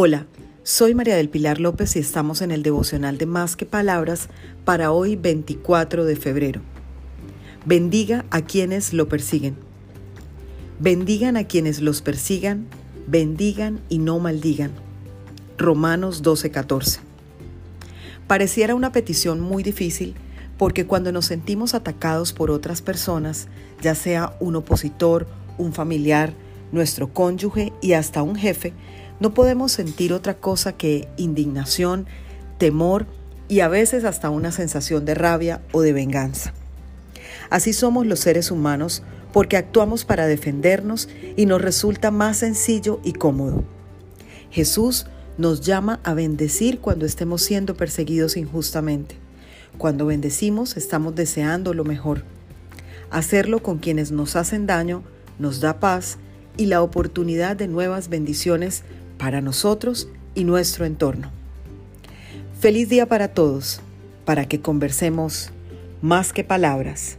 Hola, soy María del Pilar López y estamos en el devocional de Más que Palabras para hoy 24 de febrero. Bendiga a quienes lo persiguen. Bendigan a quienes los persigan, bendigan y no maldigan. Romanos 12:14. Pareciera una petición muy difícil porque cuando nos sentimos atacados por otras personas, ya sea un opositor, un familiar, nuestro cónyuge y hasta un jefe, no podemos sentir otra cosa que indignación, temor y a veces hasta una sensación de rabia o de venganza. Así somos los seres humanos porque actuamos para defendernos y nos resulta más sencillo y cómodo. Jesús nos llama a bendecir cuando estemos siendo perseguidos injustamente. Cuando bendecimos estamos deseando lo mejor. Hacerlo con quienes nos hacen daño nos da paz y la oportunidad de nuevas bendiciones para nosotros y nuestro entorno. Feliz día para todos, para que conversemos más que palabras.